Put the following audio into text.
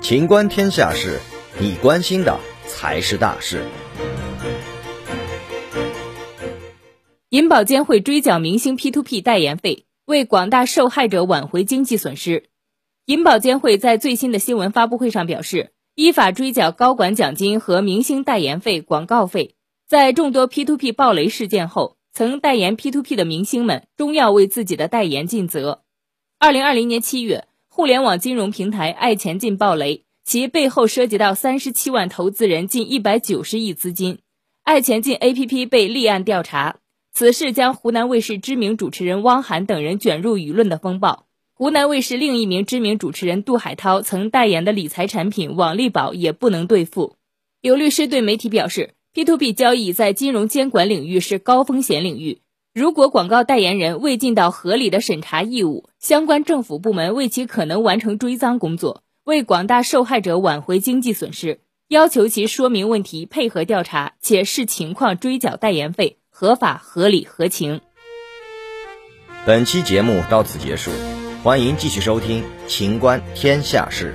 情观天下事，你关心的才是大事。银保监会追缴明星 P2P 代言费，为广大受害者挽回经济损失。银保监会在最新的新闻发布会上表示，依法追缴高管奖金和明星代言费、广告费。在众多 P2P 暴雷事件后，曾代言 P2P 的明星们终要为自己的代言尽责。二零二零年七月，互联网金融平台爱钱进暴雷，其背后涉及到三十七万投资人，近一百九十亿资金。爱钱进 APP 被立案调查，此事将湖南卫视知名主持人汪涵等人卷入舆论的风暴。湖南卫视另一名知名主持人杜海涛曾代言的理财产品网利宝也不能兑付。有律师对媒体表示，P2P 交易在金融监管领域是高风险领域，如果广告代言人未尽到合理的审查义务，相关政府部门为其可能完成追赃工作，为广大受害者挽回经济损失，要求其说明问题、配合调查，且视情况追缴代言费，合法、合理、合情。本期节目到此结束。欢迎继续收听《秦观天下事》。